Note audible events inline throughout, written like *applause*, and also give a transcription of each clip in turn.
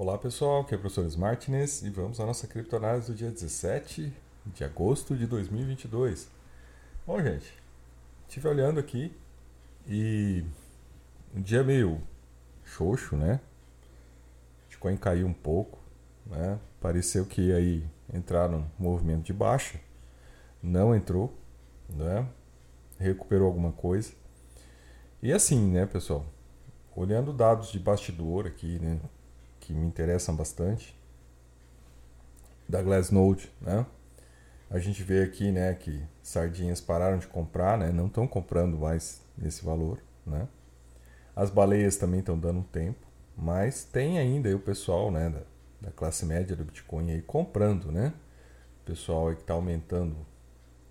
Olá pessoal, aqui é o professor Martinez e vamos à nossa criptoanálise do dia 17 de agosto de 2022. Bom, gente, estive olhando aqui e um dia meio xoxo, né? Bitcoin caiu um pouco, né? Pareceu que ia aí entrar num movimento de baixa, não entrou, né? Recuperou alguma coisa. E assim, né, pessoal? Olhando dados de bastidor aqui, né? Que me interessam bastante, da Glassnode, né? A gente vê aqui, né, que sardinhas pararam de comprar, né? Não estão comprando mais nesse valor, né? As baleias também estão dando um tempo, mas tem ainda o pessoal, né, da, da classe média do Bitcoin aí comprando, né? O pessoal aí que está aumentando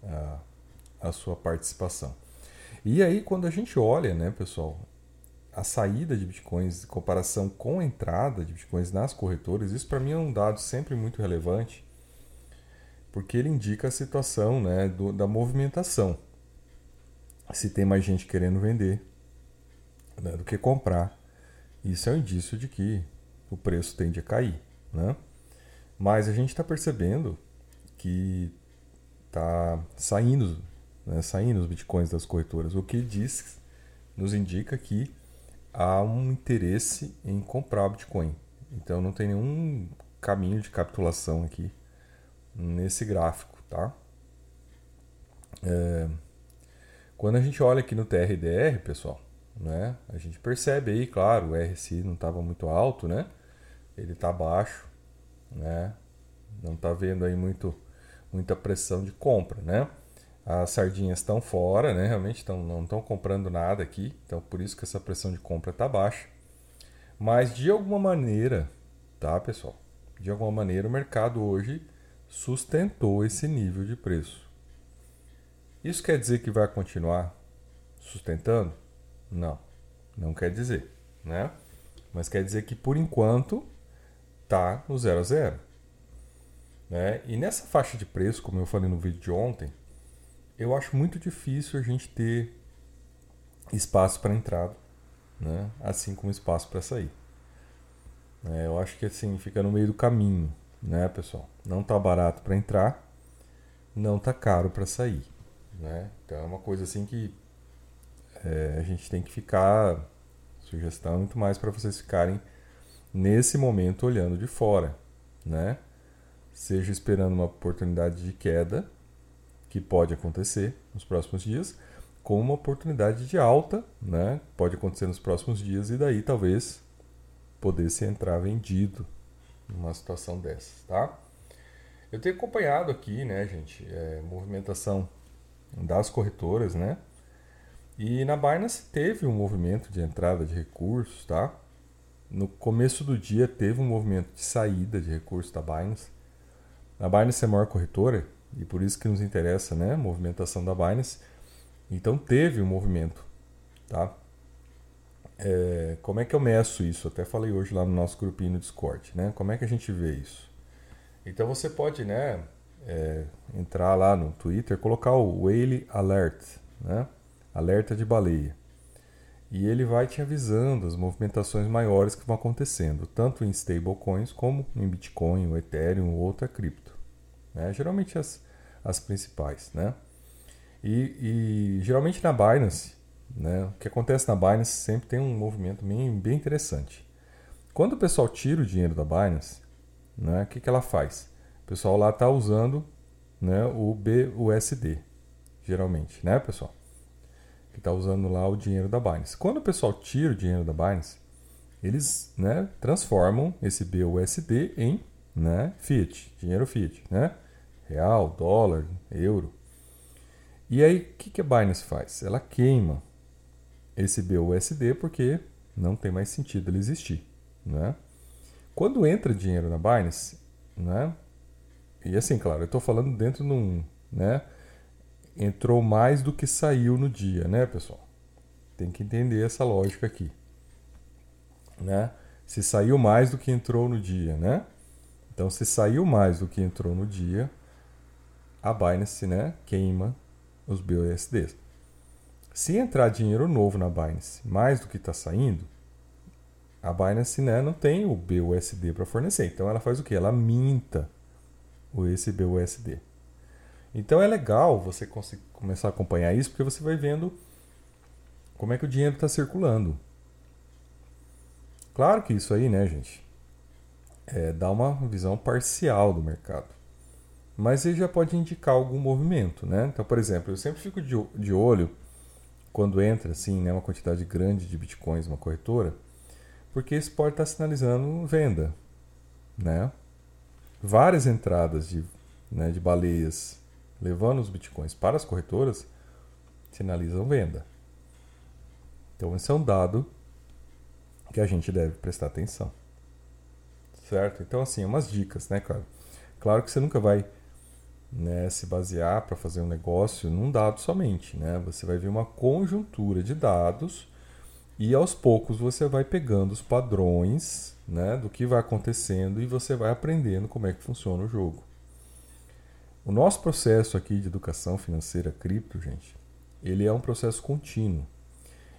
a, a sua participação. E aí, quando a gente olha, né, pessoal, a saída de bitcoins em comparação com a entrada de bitcoins nas corretoras, isso para mim é um dado sempre muito relevante, porque ele indica a situação né, do, da movimentação. Se tem mais gente querendo vender né, do que comprar, isso é um indício de que o preço tende a cair. Né? Mas a gente está percebendo que está saindo, né, saindo os bitcoins das corretoras, o que diz, nos indica que há um interesse em comprar Bitcoin. Então não tem nenhum caminho de capitulação aqui nesse gráfico, tá? É... Quando a gente olha aqui no TRDR, pessoal, né, a gente percebe aí, claro, o RSI não estava muito alto, né? Ele está baixo, né? Não está vendo aí muito, muita pressão de compra, né? As sardinhas estão fora, né? Realmente tão, não estão comprando nada aqui, então por isso que essa pressão de compra está baixa. Mas de alguma maneira, tá, pessoal? De alguma maneira o mercado hoje sustentou esse nível de preço. Isso quer dizer que vai continuar sustentando? Não, não quer dizer, né? Mas quer dizer que por enquanto tá no zero a zero. Né? E nessa faixa de preço, como eu falei no vídeo de ontem, eu acho muito difícil a gente ter espaço para entrada, né? assim como espaço para sair. É, eu acho que assim fica no meio do caminho, né, pessoal? Não tá barato para entrar, não tá caro para sair, né? Então é uma coisa assim que é, a gente tem que ficar sugestão muito mais para vocês ficarem nesse momento olhando de fora, né? Seja esperando uma oportunidade de queda que pode acontecer nos próximos dias, com uma oportunidade de alta, né? Pode acontecer nos próximos dias e daí talvez poder se entrar vendido numa situação dessas, tá? Eu tenho acompanhado aqui, né, gente, é, movimentação das corretoras, né? E na Binance teve um movimento de entrada de recursos, tá? No começo do dia teve um movimento de saída de recursos da Binance. A Binance é a maior corretora e por isso que nos interessa, né, a movimentação da Binance. Então teve um movimento, tá? É, como é que eu meço isso? Até falei hoje lá no nosso grupinho no Discord, né? Como é que a gente vê isso? Então você pode, né, é, entrar lá no Twitter, colocar o Whale Alert, né? Alerta de baleia. E ele vai te avisando as movimentações maiores que vão acontecendo, tanto em stablecoins como em Bitcoin, Ethereum ou outra cripto. Né? Geralmente as, as principais. Né? E, e, geralmente na Binance, né, o que acontece na Binance sempre tem um movimento bem, bem interessante. Quando o pessoal tira o dinheiro da Binance, né, o que, que ela faz? O pessoal lá está usando né, o BUSD, geralmente, né, pessoal? Que está usando lá o dinheiro da Binance. Quando o pessoal tira o dinheiro da Binance, eles né, transformam esse BUSD em né, Fiat, dinheiro Fiat, né? Real, dólar, euro. E aí, o que, que a Binance faz? Ela queima esse BUSD porque não tem mais sentido ele existir, né? Quando entra dinheiro na Binance, né? E assim, claro, eu estou falando dentro de um, né? Entrou mais do que saiu no dia, né, pessoal? Tem que entender essa lógica aqui, né? Se saiu mais do que entrou no dia, né? Então, se saiu mais do que entrou no dia, a Binance né, queima os BUSDs. Se entrar dinheiro novo na Binance mais do que está saindo, a Binance né, não tem o BUSD para fornecer. Então ela faz o que? Ela minta esse BUSD. Então é legal você começar a acompanhar isso, porque você vai vendo como é que o dinheiro está circulando. Claro que isso aí, né, gente, é, dá uma visão parcial do mercado. Mas ele já pode indicar algum movimento, né? Então, por exemplo, eu sempre fico de, de olho quando entra assim, né, uma quantidade grande de bitcoins uma corretora, porque isso pode estar sinalizando venda, né? Várias entradas de, né, de baleias levando os bitcoins para as corretoras sinalizam venda. Então, esse é um dado que a gente deve prestar atenção. Certo? Então, assim, umas dicas, né, cara? Claro que você nunca vai né, se basear para fazer um negócio num dado somente. Né? Você vai ver uma conjuntura de dados e aos poucos você vai pegando os padrões né, do que vai acontecendo e você vai aprendendo como é que funciona o jogo. O nosso processo aqui de educação financeira cripto, gente, ele é um processo contínuo.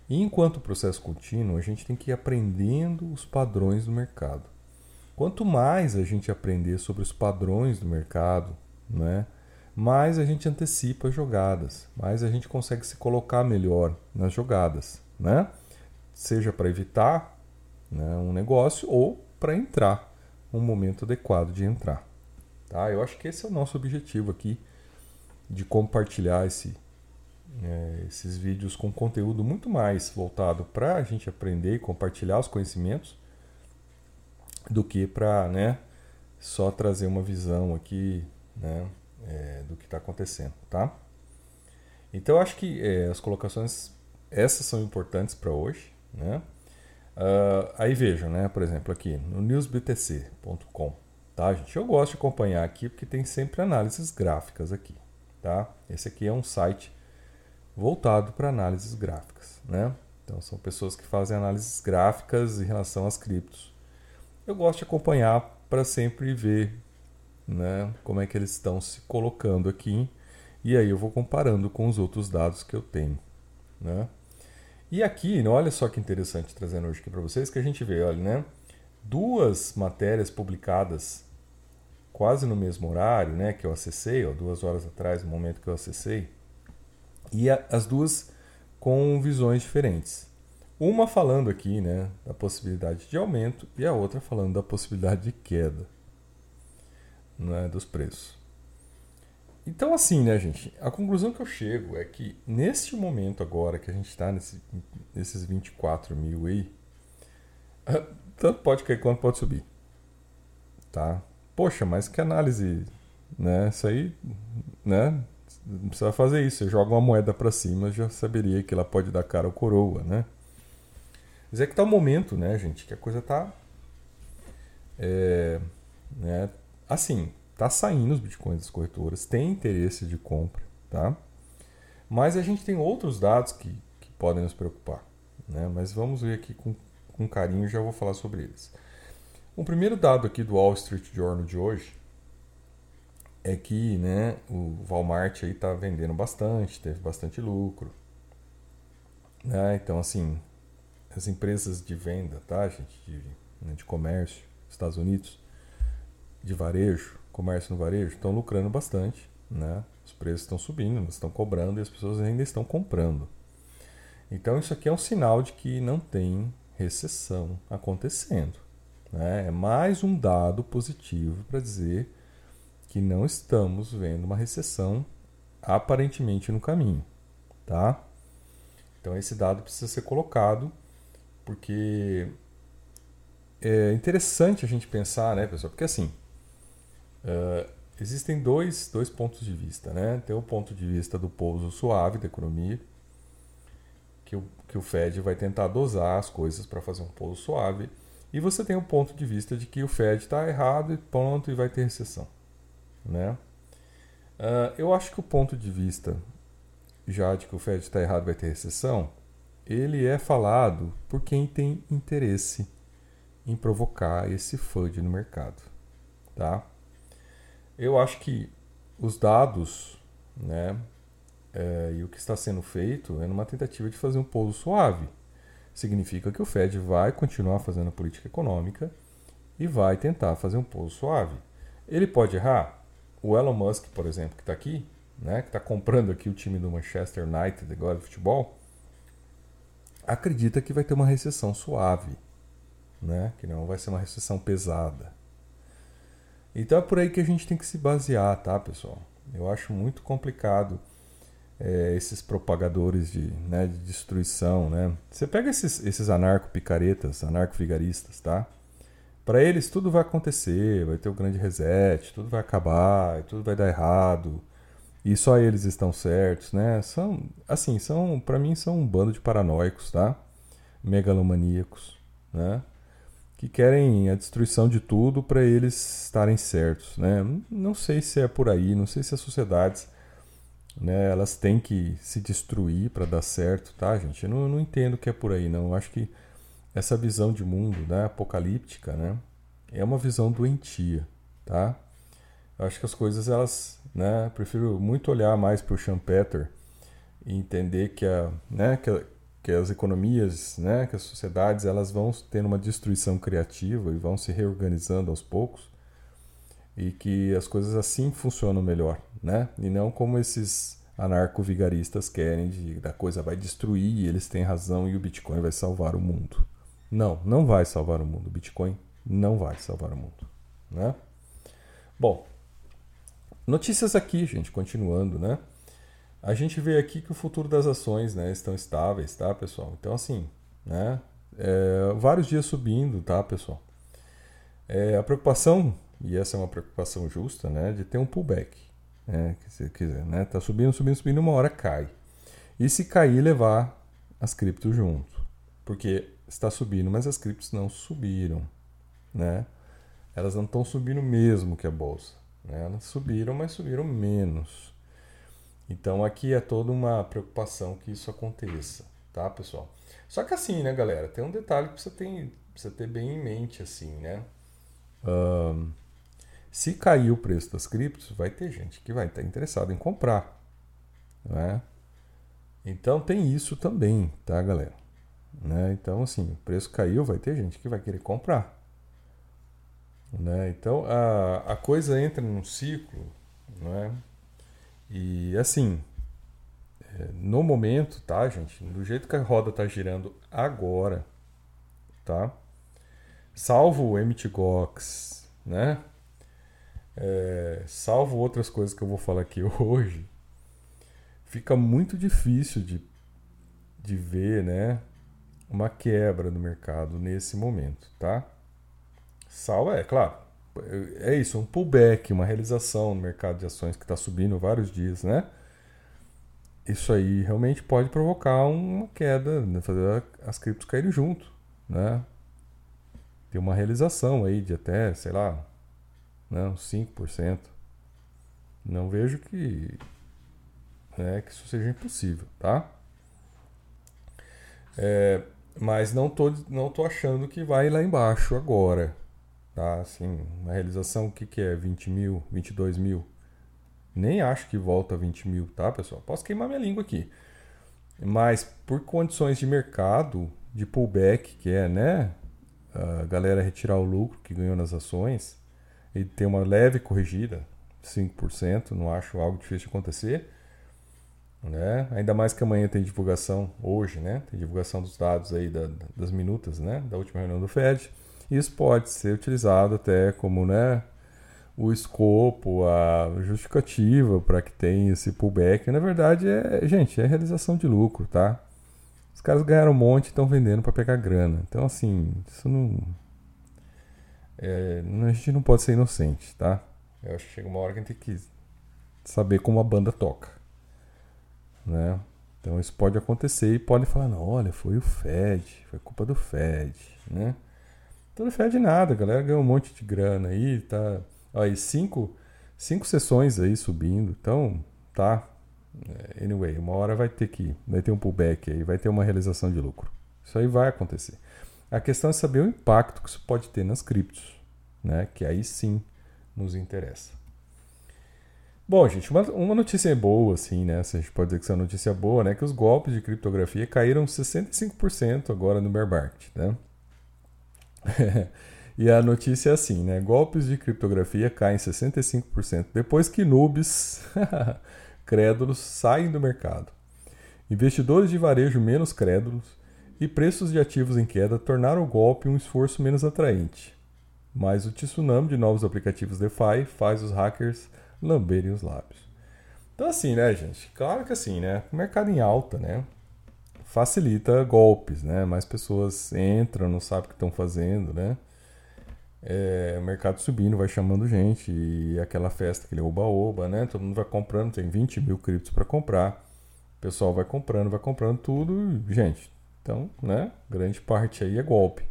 E enquanto processo contínuo, a gente tem que ir aprendendo os padrões do mercado. Quanto mais a gente aprender sobre os padrões do mercado, né, mais a gente antecipa as jogadas, mais a gente consegue se colocar melhor nas jogadas, né? Seja para evitar né, um negócio ou para entrar, um momento adequado de entrar. Tá? Eu acho que esse é o nosso objetivo aqui de compartilhar esse é, esses vídeos com conteúdo muito mais voltado para a gente aprender e compartilhar os conhecimentos do que para né, só trazer uma visão aqui né, é, do que está acontecendo, tá? Então acho que é, as colocações essas são importantes para hoje, né? Uh, aí vejam, né? Por exemplo, aqui no newsbtc.com, tá, gente? Eu gosto de acompanhar aqui porque tem sempre análises gráficas aqui, tá? Esse aqui é um site voltado para análises gráficas, né? Então são pessoas que fazem análises gráficas em relação às criptos. Eu gosto de acompanhar para sempre ver, né, como é que eles estão se colocando aqui e aí eu vou comparando com os outros dados que eu tenho, né? E aqui, olha só que interessante trazendo hoje aqui para vocês que a gente vê, olha, né? Duas matérias publicadas quase no mesmo horário, né, que eu acessei, ó, duas horas atrás, no momento que eu acessei, e a, as duas com visões diferentes. Uma falando aqui né, da possibilidade de aumento e a outra falando da possibilidade de queda né, dos preços. Então, assim, né, gente? A conclusão que eu chego é que neste momento agora que a gente está nesse, nesses 24 mil aí, *laughs* tanto pode cair quanto pode subir. Tá? Poxa, mas que análise, né? Isso aí, né? Não precisa fazer isso. Você joga uma moeda para cima, já saberia que ela pode dar cara ou coroa, né? Mas é que tá o momento, né, gente? Que a coisa tá. É, né, assim, tá saindo os bitcoins das corretoras, tem interesse de compra, tá? Mas a gente tem outros dados que, que podem nos preocupar, né? Mas vamos ver aqui com, com carinho já vou falar sobre eles. O primeiro dado aqui do Wall Street Journal de hoje é que né, o Walmart aí está vendendo bastante, teve bastante lucro. Né? Então, assim, as empresas de venda, tá, gente, de, né, de comércio, Estados Unidos, de varejo, comércio no varejo, estão lucrando bastante. Né? Os preços estão subindo, estão cobrando e as pessoas ainda estão comprando. Então, isso aqui é um sinal de que não tem recessão acontecendo. Né? É mais um dado positivo para dizer que não estamos vendo uma recessão aparentemente no caminho, tá? Então esse dado precisa ser colocado porque é interessante a gente pensar, né, pessoal? Porque assim uh, existem dois, dois pontos de vista, né? Tem o ponto de vista do pouso suave da economia, que o, que o Fed vai tentar dosar as coisas para fazer um pouso suave, e você tem o ponto de vista de que o Fed está errado e ponto e vai ter recessão. Né? Uh, eu acho que o ponto de vista já de que o Fed está errado vai ter recessão, ele é falado por quem tem interesse em provocar esse FUD no mercado. Tá? Eu acho que os dados né, é, e o que está sendo feito é numa tentativa de fazer um pouso suave. significa que o Fed vai continuar fazendo política econômica e vai tentar fazer um pouso suave. Ele pode errar? O Elon Musk, por exemplo, que está aqui, né, que está comprando aqui o time do Manchester United agora de futebol, acredita que vai ter uma recessão suave, né, que não vai ser uma recessão pesada. Então é por aí que a gente tem que se basear, tá, pessoal? Eu acho muito complicado é, esses propagadores de, né, de destruição, né? Você pega esses, esses anarco-picaretas, anarco-vigaristas, tá? Para eles tudo vai acontecer, vai ter o um grande reset, tudo vai acabar, tudo vai dar errado e só eles estão certos, né? São, assim, são, para mim são um bando de paranoicos, tá? Megalomaníacos, né? Que querem a destruição de tudo para eles estarem certos, né? Não sei se é por aí, não sei se as sociedades, né? Elas têm que se destruir para dar certo, tá, gente? Eu não, não entendo que é por aí, não. Eu acho que essa visão de mundo, né, apocalíptica, né, é uma visão doentia, tá? Eu acho que as coisas elas, né, prefiro muito olhar mais para o Schumpeter e entender que a, né, que, que as economias, né, que as sociedades, elas vão tendo uma destruição criativa e vão se reorganizando aos poucos e que as coisas assim funcionam melhor, né? E não como esses anarco-vigaristas querem de a coisa vai destruir, eles têm razão e o Bitcoin vai salvar o mundo. Não, não vai salvar o mundo. O Bitcoin não vai salvar o mundo. Né? Bom, notícias aqui, gente, continuando, né? A gente vê aqui que o futuro das ações né, estão estáveis, tá, pessoal? Então, assim, né? É, vários dias subindo, tá, pessoal? É, a preocupação, e essa é uma preocupação justa, né? De ter um pullback. Né, se quiser, né? Tá subindo, subindo, subindo, uma hora cai. E se cair, levar as criptos junto. Porque está subindo, mas as criptos não subiram, né? Elas não estão subindo mesmo que a bolsa, né? Elas subiram, mas subiram menos. Então aqui é toda uma preocupação que isso aconteça, tá, pessoal? Só que assim, né, galera, tem um detalhe que você tem, precisa ter bem em mente, assim, né? Um, se cair o preço das criptos, vai ter gente que vai estar interessada em comprar, né? Então tem isso também, tá, galera? Né? Então, assim, o preço caiu, vai ter gente que vai querer comprar. Né? Então, a, a coisa entra num ciclo, né? e assim, é, no momento, tá, gente? Do jeito que a roda tá girando agora, tá? Salvo o MTGOX, né? É, salvo outras coisas que eu vou falar aqui *laughs* hoje, fica muito difícil de, de ver, né? uma quebra no mercado nesse momento, tá? Salva é, claro, é isso, um pullback, uma realização no mercado de ações que está subindo vários dias, né? Isso aí realmente pode provocar uma queda, né? fazer as criptos caírem junto, né? Ter uma realização aí de até, sei lá, né, uns 5%. Não vejo que, né, que isso seja impossível, tá? É, mas não tô, não tô achando que vai lá embaixo agora. Tá? Assim, uma realização, o que, que é? 20 mil, 22 mil? Nem acho que volta a 20 mil, tá, pessoal? Posso queimar minha língua aqui. Mas por condições de mercado, de pullback, que é, né? A galera retirar o lucro que ganhou nas ações e ter uma leve corrigida, 5%, não acho algo difícil de acontecer. Né? Ainda mais que amanhã tem divulgação, hoje, né? Tem divulgação dos dados aí da, das minutas, né? Da última reunião do Fed. Isso pode ser utilizado até como, né? O escopo, a justificativa para que tenha esse pullback. Na verdade, é, gente, é realização de lucro, tá? Os caras ganharam um monte e estão vendendo para pegar grana. Então, assim, isso não. É, a gente não pode ser inocente, tá? Eu acho que chega uma hora que a gente tem que saber como a banda toca né? Então isso pode acontecer e pode falar, não, olha, foi o Fed, foi culpa do Fed, né? Então não Fed nada, a galera ganhou um monte de grana aí, tá... Aí cinco, cinco sessões aí subindo, então tá... É, anyway, uma hora vai ter que, vai ter um pullback aí, vai ter uma realização de lucro. Isso aí vai acontecer. A questão é saber o impacto que isso pode ter nas criptos, né? Que aí sim nos interessa. Bom, gente, uma, uma notícia boa, assim, né? Se a gente pode dizer que isso é uma notícia boa, né? Que os golpes de criptografia caíram 65% agora no bear market, né? *laughs* e a notícia é assim, né? Golpes de criptografia caem 65% depois que noobs *laughs* crédulos saem do mercado. Investidores de varejo menos crédulos e preços de ativos em queda tornaram o golpe um esforço menos atraente. Mas o tsunami de novos aplicativos DeFi faz os hackers lamberem os lábios. Então, assim, né, gente? Claro que assim, né? Mercado em alta, né? Facilita golpes, né? Mais pessoas entram, não sabem o que estão fazendo, né? É, o mercado subindo, vai chamando gente, e aquela festa, aquele oba-oba, né? Todo mundo vai comprando, tem 20 mil criptos para comprar. O pessoal vai comprando, vai comprando tudo, gente. Então, né? Grande parte aí é golpe.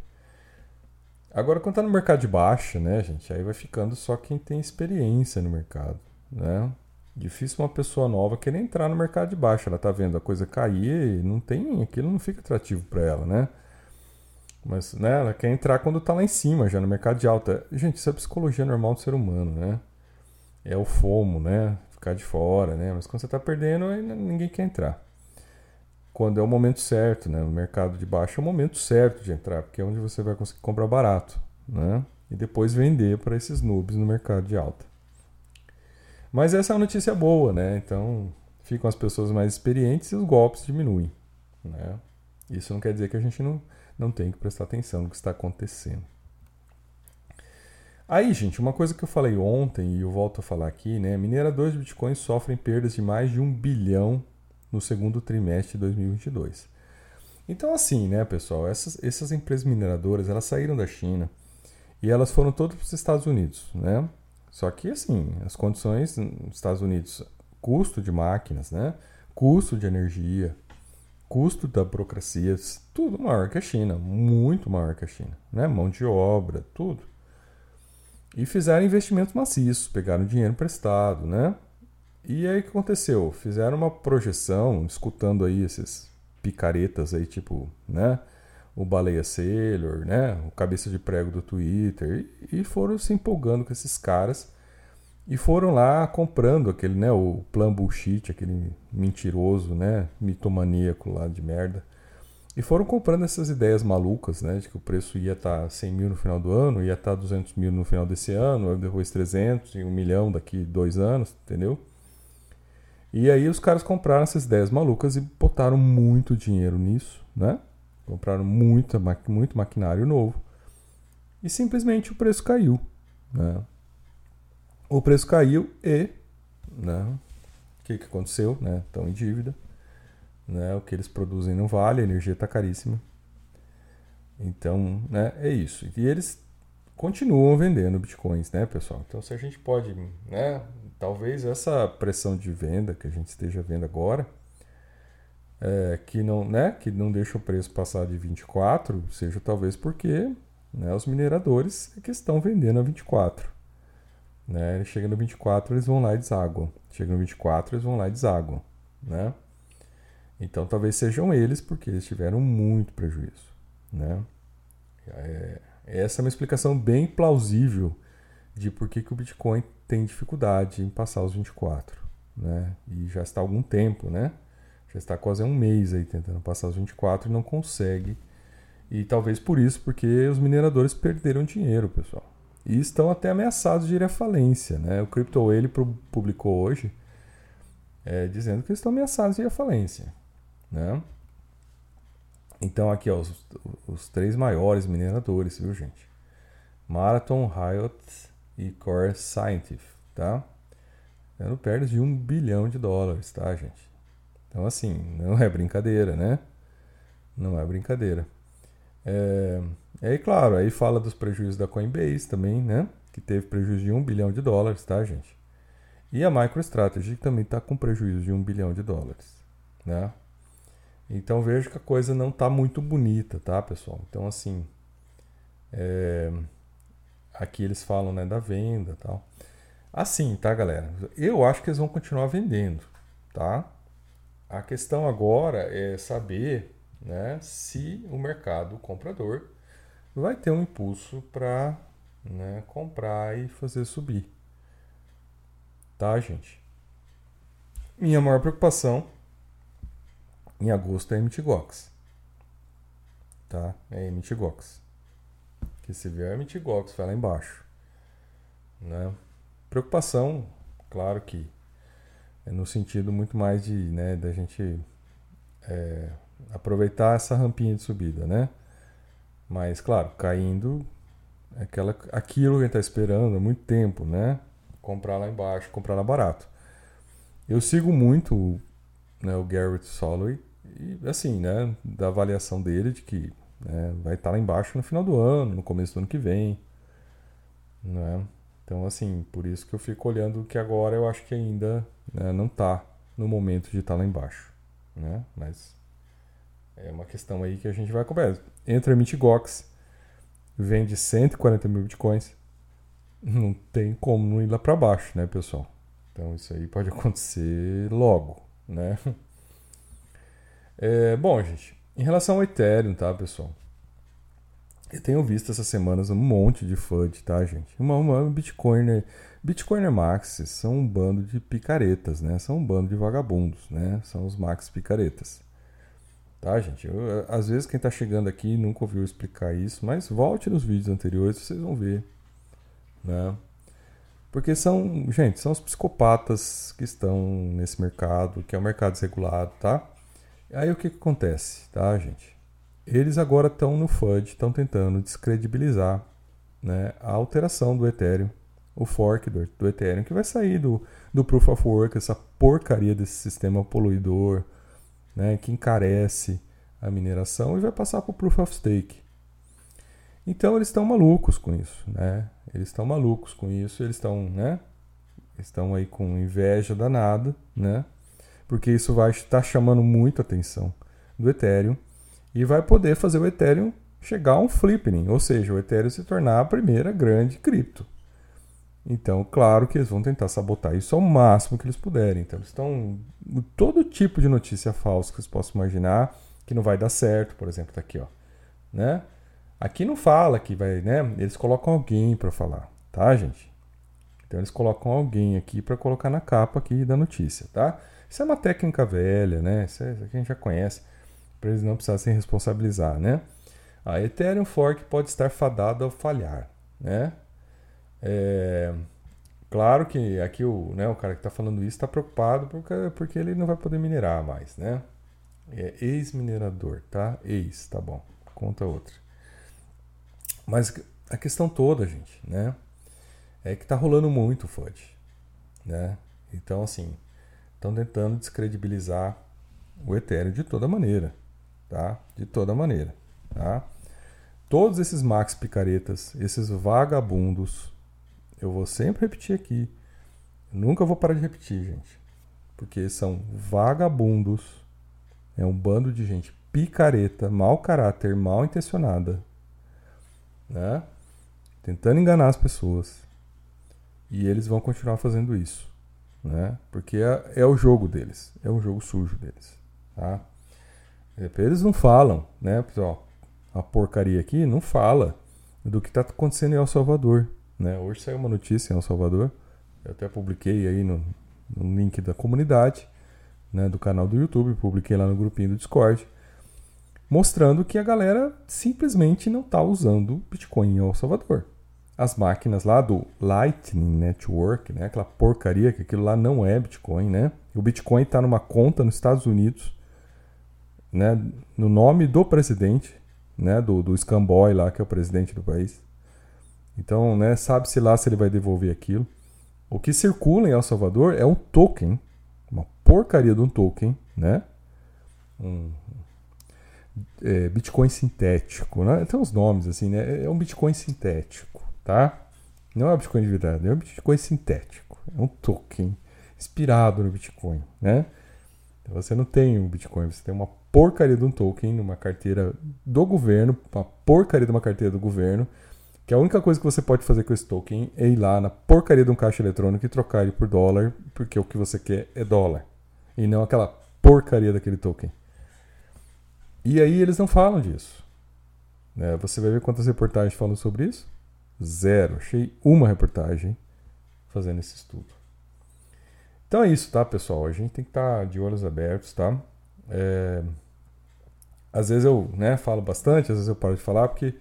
Agora, quando tá no mercado de baixa, né, gente, aí vai ficando só quem tem experiência no mercado, né? Difícil uma pessoa nova querer entrar no mercado de baixa. Ela tá vendo a coisa cair não tem, aquilo não fica atrativo para ela, né? Mas, né, ela quer entrar quando tá lá em cima, já no mercado de alta. Gente, isso é psicologia normal do ser humano, né? É o fomo, né? Ficar de fora, né? Mas quando você tá perdendo, ninguém quer entrar quando é o momento certo, né? O mercado de baixo é o momento certo de entrar, porque é onde você vai conseguir comprar barato, né? E depois vender para esses noobs no mercado de alta. Mas essa é uma notícia boa, né? Então ficam as pessoas mais experientes e os golpes diminuem, né? Isso não quer dizer que a gente não, não tem que prestar atenção no que está acontecendo. Aí, gente, uma coisa que eu falei ontem e eu volto a falar aqui, né? Mineradores de Bitcoin sofrem perdas de mais de um bilhão no segundo trimestre de 2022. Então, assim, né, pessoal, essas, essas empresas mineradoras elas saíram da China e elas foram todas para os Estados Unidos, né? Só que, assim, as condições nos Estados Unidos, custo de máquinas, né? Custo de energia, custo da burocracia, tudo maior que a China, muito maior que a China, né? Mão de obra, tudo. E fizeram investimentos maciços, pegaram dinheiro emprestado, né? E aí o que aconteceu? Fizeram uma projeção, escutando aí esses picaretas aí, tipo, né? O Baleia Sailor, né? O cabeça de prego do Twitter. E, foram se empolgando com esses caras. E foram lá comprando aquele, né? O plan bullshit, aquele mentiroso, né? Mitomaníaco lá de merda. E foram comprando essas ideias malucas, né? De que o preço ia estar tá 100 mil no final do ano, ia estar tá 200 mil no final desse ano, depois 300 e 1 milhão daqui dois anos, entendeu? E aí os caras compraram essas ideias malucas e botaram muito dinheiro nisso, né? Compraram muita, muito maquinário novo. E simplesmente o preço caiu. Né? O preço caiu e. Né? O que, que aconteceu? Né? Estão em dívida. Né? O que eles produzem não vale, a energia está caríssima. Então, né, é isso. E eles continuam vendendo bitcoins, né, pessoal? Então, se a gente pode né, talvez essa pressão de venda que a gente esteja vendo agora, é, que, não, né, que não deixa o preço passar de 24, seja talvez porque né, os mineradores é que estão vendendo a 24. Né? Chega no 24, eles vão lá e desaguam. Chega no 24, eles vão lá e desaguam. Né? Então talvez sejam eles, porque eles tiveram muito prejuízo. Né? É, essa é uma explicação bem plausível de por que, que o Bitcoin tem dificuldade em passar os 24, né? E já está há algum tempo, né? Já está quase um mês aí tentando passar os 24 e não consegue. E talvez por isso, porque os mineradores perderam dinheiro, pessoal. E estão até ameaçados de ir à falência, né? O Crypto Whale publicou hoje é, dizendo que estão ameaçados de ir à falência, né? Então aqui, ó, os, os três maiores mineradores, viu, gente? Marathon, Riot e Core Scientific, tá? Dando perdas de um bilhão de dólares, tá, gente? Então, assim, não é brincadeira, né? Não é brincadeira. É, aí, claro, aí fala dos prejuízos da Coinbase também, né? Que teve prejuízo de um bilhão de dólares, tá, gente? E a MicroStrategy também está com prejuízo de um bilhão de dólares, né? Então vejo que a coisa não está muito bonita, tá, pessoal? Então, assim, é, Aqui eles falam né, da venda tal. Assim, tá, galera? Eu acho que eles vão continuar vendendo, tá? A questão agora é saber né, se o mercado comprador vai ter um impulso para né, comprar e fazer subir. Tá, gente? minha maior preocupação em agosto é MTGOX. Tá? É MTGOX. Que se vier MTGOX, vai lá embaixo. Né? Preocupação, claro que no sentido muito mais de né, da gente é, aproveitar essa rampinha de subida, né? Mas, claro, caindo é aquela, aquilo que a gente está esperando há muito tempo, né? Comprar lá embaixo, comprar lá barato. Eu sigo muito né, o Garrett Soloway e, assim, né, da avaliação dele de que né, vai estar tá lá embaixo no final do ano, no começo do ano que vem, né? Então, assim, por isso que eu fico olhando que agora eu acho que ainda né, não está no momento de estar tá lá embaixo, né? Mas é uma questão aí que a gente vai acompanhar. Entra Gox, vende 140 mil bitcoins, não tem como não ir lá para baixo, né, pessoal? Então isso aí pode *laughs* acontecer logo, né? *laughs* É, bom, gente, em relação ao Ethereum, tá, pessoal? Eu tenho visto essas semanas um monte de FUD, tá, gente? Uma, uma Bitcoiner, Bitcoiner Max são um bando de picaretas, né? São um bando de vagabundos, né? São os Max picaretas. Tá, gente? Eu, às vezes quem tá chegando aqui nunca ouviu explicar isso, mas volte nos vídeos anteriores, vocês vão ver, né? Porque são, gente, são os psicopatas que estão nesse mercado, que é um mercado desregulado, tá? Aí o que, que acontece, tá, gente? Eles agora estão no FUD, estão tentando descredibilizar né, a alteração do Ethereum, o fork do, do Ethereum, que vai sair do, do Proof of Work, essa porcaria desse sistema poluidor, né, que encarece a mineração e vai passar para o Proof of Stake. Então eles estão malucos com isso, né? Eles estão malucos com isso, eles estão, né? Estão aí com inveja danada, né? Porque isso vai estar chamando muito a atenção do Ethereum e vai poder fazer o Ethereum chegar a um flipping, ou seja, o Ethereum se tornar a primeira grande cripto. Então, claro que eles vão tentar sabotar isso ao máximo que eles puderem. Então, eles estão. Todo tipo de notícia falsa que vocês possam imaginar que não vai dar certo, por exemplo, tá aqui, ó. Né? Aqui não fala que vai, né? Eles colocam alguém para falar, tá, gente? Então eles colocam alguém aqui para colocar na capa aqui da notícia, tá? Isso é uma técnica velha, né? Isso, é, aqui a gente já conhece para eles não precisarem se responsabilizar, né? A Ethereum Fork pode estar fadado a falhar, né? É, claro que aqui o, né, o cara que está falando isso está preocupado porque, porque ele não vai poder minerar mais, né? É ex-minerador, tá? Ex, tá bom. Conta outra. Mas a questão toda, gente, né? É que tá rolando muito FUD, né? Então, assim, estão tentando descredibilizar o Ethereum de toda maneira, tá? De toda maneira, tá? Todos esses max picaretas, esses vagabundos, eu vou sempre repetir aqui, nunca vou parar de repetir, gente, porque são vagabundos, é um bando de gente picareta, mau caráter, mal intencionada, né? Tentando enganar as pessoas. E eles vão continuar fazendo isso, né? Porque é, é o jogo deles, é o jogo sujo deles, tá? Eles não falam, né? Ó, a porcaria aqui não fala do que está acontecendo em El Salvador. Né? Hoje saiu uma notícia em El Salvador, eu até publiquei aí no, no link da comunidade, né, do canal do YouTube, publiquei lá no grupinho do Discord, mostrando que a galera simplesmente não está usando Bitcoin em El Salvador. As máquinas lá do Lightning Network, né, aquela porcaria que aquilo lá não é Bitcoin, né? O Bitcoin está numa conta nos Estados Unidos né, no nome do presidente, né, do, do Scamboy lá, que é o presidente do país. Então, né, sabe-se lá se ele vai devolver aquilo. O que circula em El Salvador é um token, uma porcaria de um token, né? Um, é, Bitcoin sintético, né? Tem uns nomes assim, né? É um Bitcoin sintético, tá? Não é um Bitcoin de verdade, é um Bitcoin sintético. É um token inspirado no Bitcoin, né? Então, você não tem um Bitcoin, você tem uma porcaria de um token numa carteira do governo, uma porcaria de uma carteira do governo, que a única coisa que você pode fazer com esse token é ir lá na porcaria de um caixa eletrônico e trocar ele por dólar, porque o que você quer é dólar, e não aquela porcaria daquele token. E aí eles não falam disso. Né? Você vai ver quantas reportagens falam sobre isso? Zero. Achei uma reportagem fazendo esse estudo. Então é isso, tá, pessoal? A gente tem que estar tá de olhos abertos, tá? É... Às vezes eu né, falo bastante, às vezes eu paro de falar, porque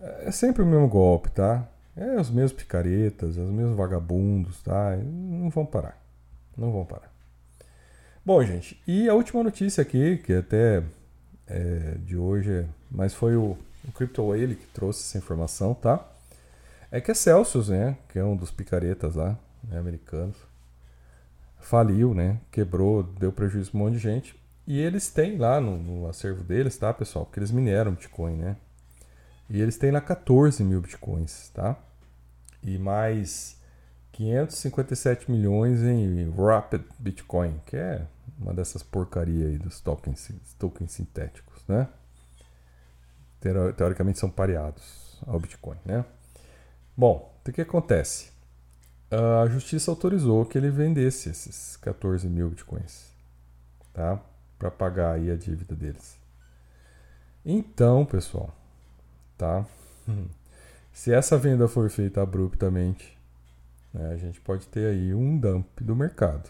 é sempre o mesmo golpe, tá? É os mesmos picaretas, os mesmos vagabundos, tá? Não vão parar. Não vão parar. Bom, gente, e a última notícia aqui, que até é, de hoje, mas foi o, o Whale que trouxe essa informação, tá? É que a Celsius, né, que é um dos picaretas lá, né, americanos, faliu, né, quebrou, deu prejuízo a um monte de gente. E eles têm lá no, no acervo deles, tá, pessoal? Porque eles mineram Bitcoin, né? E eles têm lá 14 mil Bitcoins, tá? E mais 557 milhões em Rapid Bitcoin, que é uma dessas porcarias aí dos tokens, tokens sintéticos, né? Teoricamente são pareados ao Bitcoin, né? Bom, o que acontece? A justiça autorizou que ele vendesse esses 14 mil Bitcoins, tá? Para pagar aí a dívida deles. Então, pessoal, tá? *laughs* Se essa venda for feita abruptamente, né, a gente pode ter aí um dump do mercado,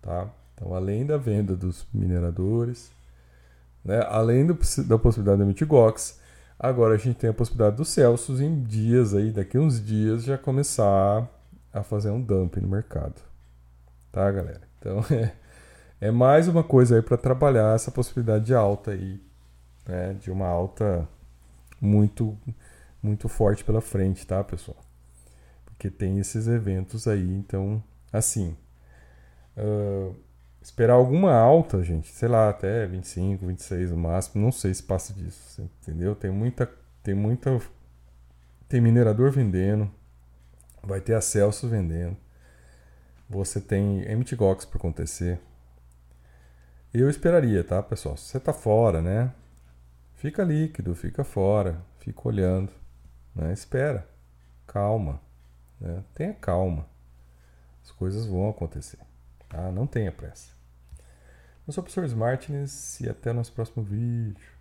tá? Então, além da venda dos mineradores, né, além do, da possibilidade da Mitigox, agora a gente tem a possibilidade do Celsius em dias aí, daqui uns dias, já começar a fazer um dump no mercado, tá, galera? Então, *laughs* é, é mais uma coisa aí para trabalhar essa possibilidade de alta aí, né, de uma alta muito muito forte pela frente, tá, pessoal? Porque tem esses eventos aí, então, assim, uh, esperar alguma alta, gente, sei lá, até 25, 26 no máximo, não sei se passa disso, entendeu? Tem muita, tem muita, tem minerador vendendo, vai ter a Celsius vendendo, você tem MTGOX para acontecer. Eu esperaria, tá, pessoal? Se você tá fora, né? Fica líquido, fica fora, fica olhando, né? Espera, calma, né? tenha calma, as coisas vão acontecer, tá? Não tenha pressa. Eu sou o professor Smartness e até o nosso próximo vídeo.